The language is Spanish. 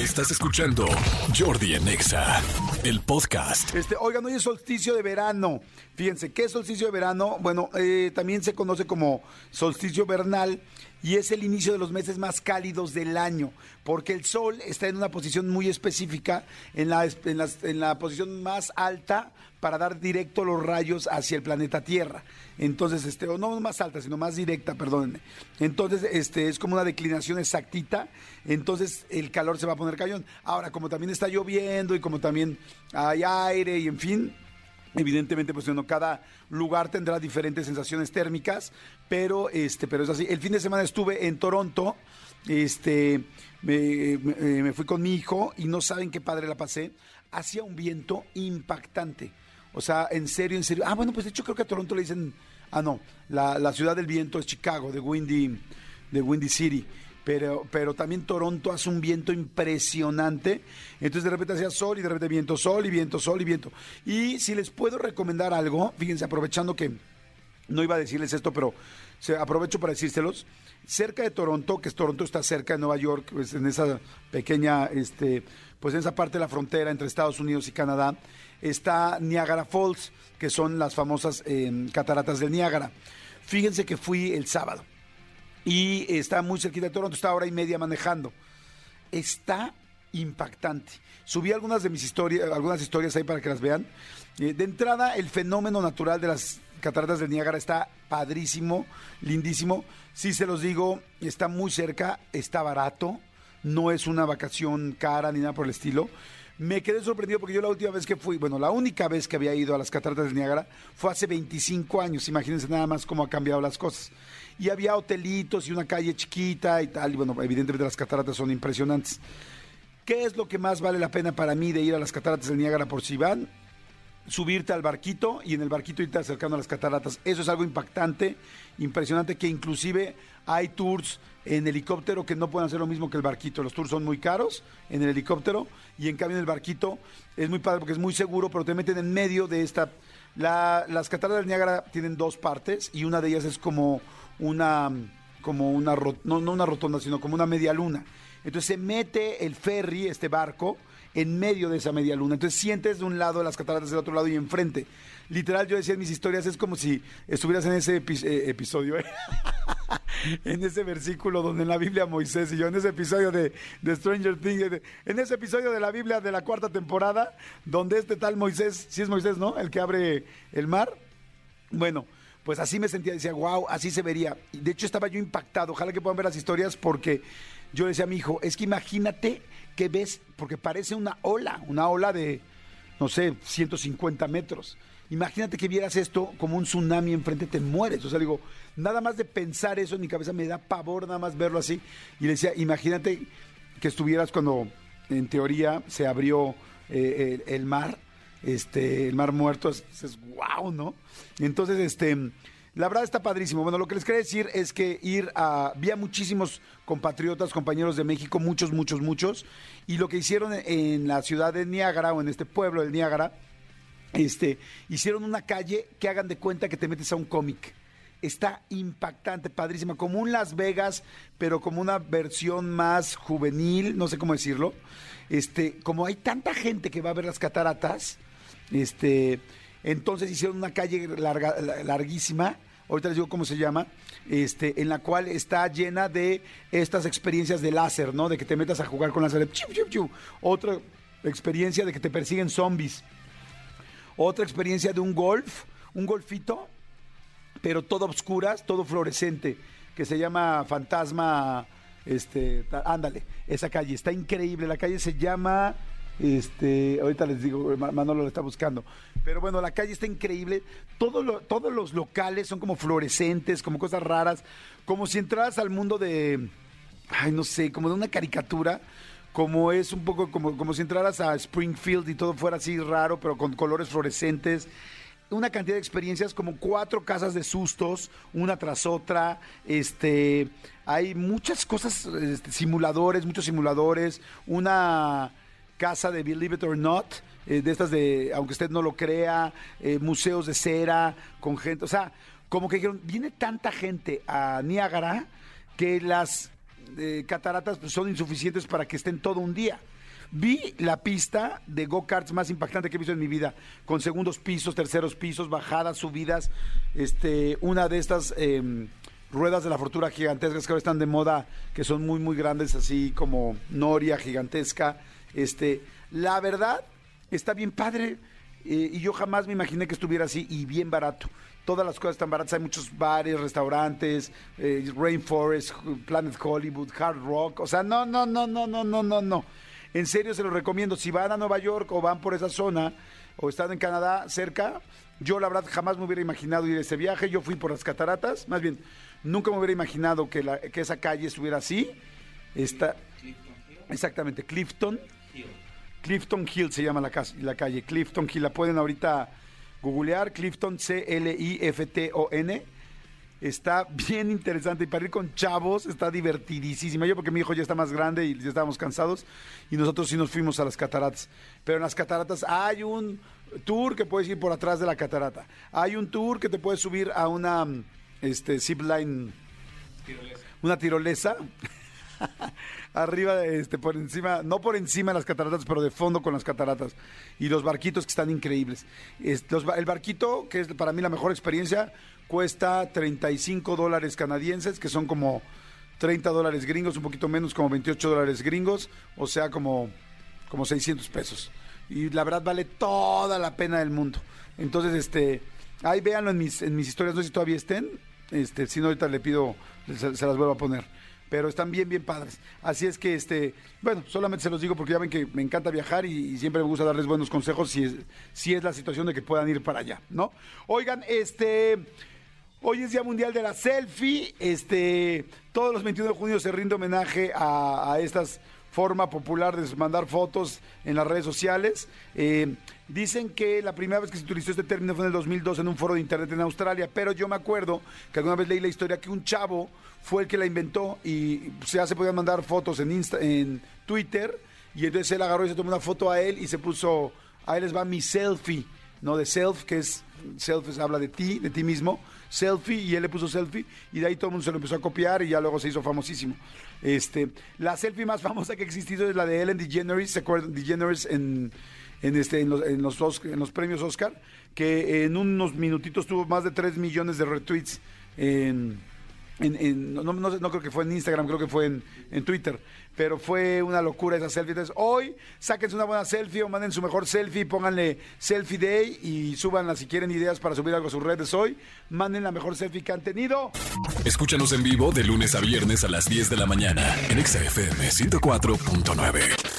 Estás escuchando Jordi Anexa, el podcast. Este, oigan, hoy es solsticio de verano. Fíjense, ¿qué es solsticio de verano? Bueno, eh, también se conoce como solsticio vernal y es el inicio de los meses más cálidos del año, porque el Sol está en una posición muy específica, en la, en en la posición más alta para dar directo los rayos hacia el planeta Tierra. Entonces, este, o no más alta, sino más directa, perdónenme. Entonces, este, es como una declinación exactita, entonces el calor se va a poner cañón. Ahora, como también está lloviendo y como también hay aire y en fin, Evidentemente, pues bueno, cada lugar tendrá diferentes sensaciones térmicas, pero este, pero es así. El fin de semana estuve en Toronto, este, me, me- me fui con mi hijo y no saben qué padre la pasé. Hacía un viento impactante. O sea, en serio, en serio. Ah, bueno, pues de hecho creo que a Toronto le dicen, ah, no, la, la ciudad del viento es Chicago, de Windy, de Windy City. Pero, pero también Toronto hace un viento impresionante. Entonces de repente hacía sol y de repente viento, sol y viento, sol y viento. Y si les puedo recomendar algo, fíjense, aprovechando que no iba a decirles esto, pero aprovecho para decírselos. Cerca de Toronto, que es Toronto está cerca de Nueva York, pues, en esa pequeña, este, pues en esa parte de la frontera entre Estados Unidos y Canadá, está Niagara Falls, que son las famosas eh, cataratas del Niágara. Fíjense que fui el sábado y está muy cerquita de Toronto, está hora y media manejando. Está impactante. Subí algunas de mis historias, algunas historias ahí para que las vean. Eh, de entrada, el fenómeno natural de las cataratas del Niágara está padrísimo, lindísimo. Sí se los digo, está muy cerca, está barato, no es una vacación cara ni nada por el estilo. Me quedé sorprendido porque yo la última vez que fui, bueno, la única vez que había ido a las cataratas del Niágara fue hace 25 años. Imagínense nada más cómo ha cambiado las cosas. Y había hotelitos y una calle chiquita y tal. Y bueno, evidentemente las cataratas son impresionantes. ¿Qué es lo que más vale la pena para mí de ir a las cataratas del Niágara por si van? Subirte al barquito y en el barquito irte acercando a las cataratas. Eso es algo impactante, impresionante, que inclusive hay tours en helicóptero que no pueden hacer lo mismo que el barquito. Los tours son muy caros en el helicóptero y en cambio en el barquito es muy padre porque es muy seguro, pero te meten en medio de esta... La- las cataratas del Niágara tienen dos partes y una de ellas es como una como una no, no una rotonda, sino como una media luna. Entonces se mete el ferry, este barco, en medio de esa media luna. Entonces sientes de un lado las cataratas del otro lado y enfrente. Literal, yo decía en mis historias, es como si estuvieras en ese epi- eh, episodio, ¿eh? en ese versículo donde en la Biblia Moisés y yo, en ese episodio de, de Stranger Things, de- en ese episodio de la Biblia de la cuarta temporada, donde este tal Moisés, sí es Moisés, ¿no? El que abre el mar. Bueno, pues así me sentía, decía, wow, así se vería. De hecho estaba yo impactado, ojalá que puedan ver las historias porque yo le decía a mi hijo, es que imagínate que ves, porque parece una ola, una ola de, no sé, 150 metros. Imagínate que vieras esto como un tsunami enfrente, te mueres. O sea, digo, nada más de pensar eso en mi cabeza me da pavor nada más verlo así. Y le decía, imagínate que estuvieras cuando en teoría se abrió eh, el, mar, este, el mar muerto, es, es wow, ¿no? Entonces, este, la verdad está padrísimo. Bueno, lo que les quería decir es que ir a, vi a muchísimos compatriotas, compañeros de México, muchos, muchos, muchos, y lo que hicieron en, la ciudad de Niágara o en este pueblo del Niágara, este, hicieron una calle que hagan de cuenta que te metes a un cómic. Está impactante, padrísima, como un Las Vegas, pero como una versión más juvenil, no sé cómo decirlo. Este, como hay tanta gente que va a ver las cataratas, este, entonces hicieron una calle larga- la- larguísima, ahorita les digo cómo se llama, este, en la cual está llena de estas experiencias de láser, ¿no? De que te metas a jugar con láser. chiu, chiu. Otra experiencia de que te persiguen zombies. Otra experiencia de un golf, un golfito, pero todo obscuras, todo fluorescente, que se llama Fantasma, este, ándale, esa calle, está increíble, la calle se llama, este, ahorita les digo, Ma- Manolo lo está buscando, pero bueno, la calle está increíble, Todo lo- todos los locales son como fluorescentes, como cosas raras, como si entraras al mundo de, ay, no sé, como de una caricatura, como es un poco como, como si entraras a Springfield y todo fuera así raro, pero con colores fluorescentes. Una cantidad de experiencias, como cuatro casas de sustos, una tras otra. Este, hay muchas cosas, este, simuladores, muchos simuladores. Una casa de Believe It or Not, eh, de estas de, aunque usted no lo crea, eh, museos de cera, con gente, o sea, como que dijeron, viene tanta gente a Niágara que las eh, cataratas pues, son insuficientes para que estén todo un día. Vi la pista de go-karts más impactante que he visto en mi vida, con segundos pisos, terceros pisos, bajadas, subidas. Este, una de estas em, ruedas de la fortuna gigantescas que ahora están de moda, que son muy, muy grandes, así como Noria gigantesca. Este, la verdad, está bien padre. eh, y yo jamás me imaginé que estuviera así y bien barato. Todas las cosas están baratas. Hay muchos bares, restaurantes, eh, Rainforest, Planet Hollywood, Hard Rock. O sea, no, no, no, no, no, no, no, no. En serio se los recomiendo. Si van a Nueva York o van por esa zona o están en Canadá cerca, yo la verdad jamás me hubiera imaginado ir a ese viaje. Yo fui por las cataratas. Más bien, nunca me hubiera imaginado que, que esa calle estuviera así. Está, exactamente, Clifton. Clifton Hill se llama la, cas- la calle. Clifton Hill. La pueden ahorita googlear. Clifton, C-L-I-F-T-O-N. Está bien interesante y para ir con chavos está divertidísima. Yo porque mi hijo ya está más grande y ya estábamos cansados y nosotros sí nos fuimos a las cataratas. Pero en las cataratas hay un tour que puedes ir por atrás de la catarata. Hay un tour que te puedes subir a una este, zipline, una tirolesa. Arriba, este, por encima, no por encima de las cataratas, pero de fondo con las cataratas. Y los barquitos que están increíbles. Es- los ba- el barquito, que es para mí la mejor experiencia, cuesta 35 dólares canadienses, que son como 30 dólares gringos, un poquito menos, como 28 dólares gringos, o sea, como, como 600 pesos. Y la verdad vale toda la pena del mundo. Entonces, este, ahí véanlo en mis, historias, no sé si todavía estén. Este, si no, ahorita le pido, se las vuelvo a poner. Pero están bien, bien padres. Así es que, este, bueno, solamente se los digo porque ya ven que me encanta viajar y, siempre me gusta darles buenos consejos si es, si es la situación de que puedan ir para allá, ¿no? Oigan, este, Hoy es Día Mundial de la Selfie. Este, todos los 21 de junio se rinde homenaje a, a esta forma popular de mandar fotos en las redes sociales. Eh, dicen que la primera vez que se utilizó este término fue en el 2002 en un foro de internet en Australia, pero yo me acuerdo que alguna vez leí la historia que un chavo fue el que la inventó y ya se podían mandar fotos en, Insta- en Twitter y entonces él agarró y se tomó una foto a él y se puso, a él les va mi selfie. ¿No? De self, que es, self es- habla de ti, de ti mismo, selfie, y él le puso selfie, y de ahí todo el mundo se lo empezó a copiar, y ya luego se hizo famosísimo. Este, la selfie más famosa que ha existido es la de Ellen DeGeneres, ¿se acuerdan? DeGeneres en, en, este, en, los, en, los Os- en los premios Oscar, que en unos minutitos tuvo más de 3 millones de retweets en no, creo que fue en Instagram, creo que fue en, en Twitter, pero fue una locura esa selfie. Entonces, hoy sáquense una buena selfie o manden su mejor selfie, pónganle Selfie Day y súbanla si quieren ideas para subir algo a sus redes hoy. Manden la mejor selfie que han tenido. Escúchanos en vivo de lunes a viernes a las 10 de la mañana en Exa FM 104.9.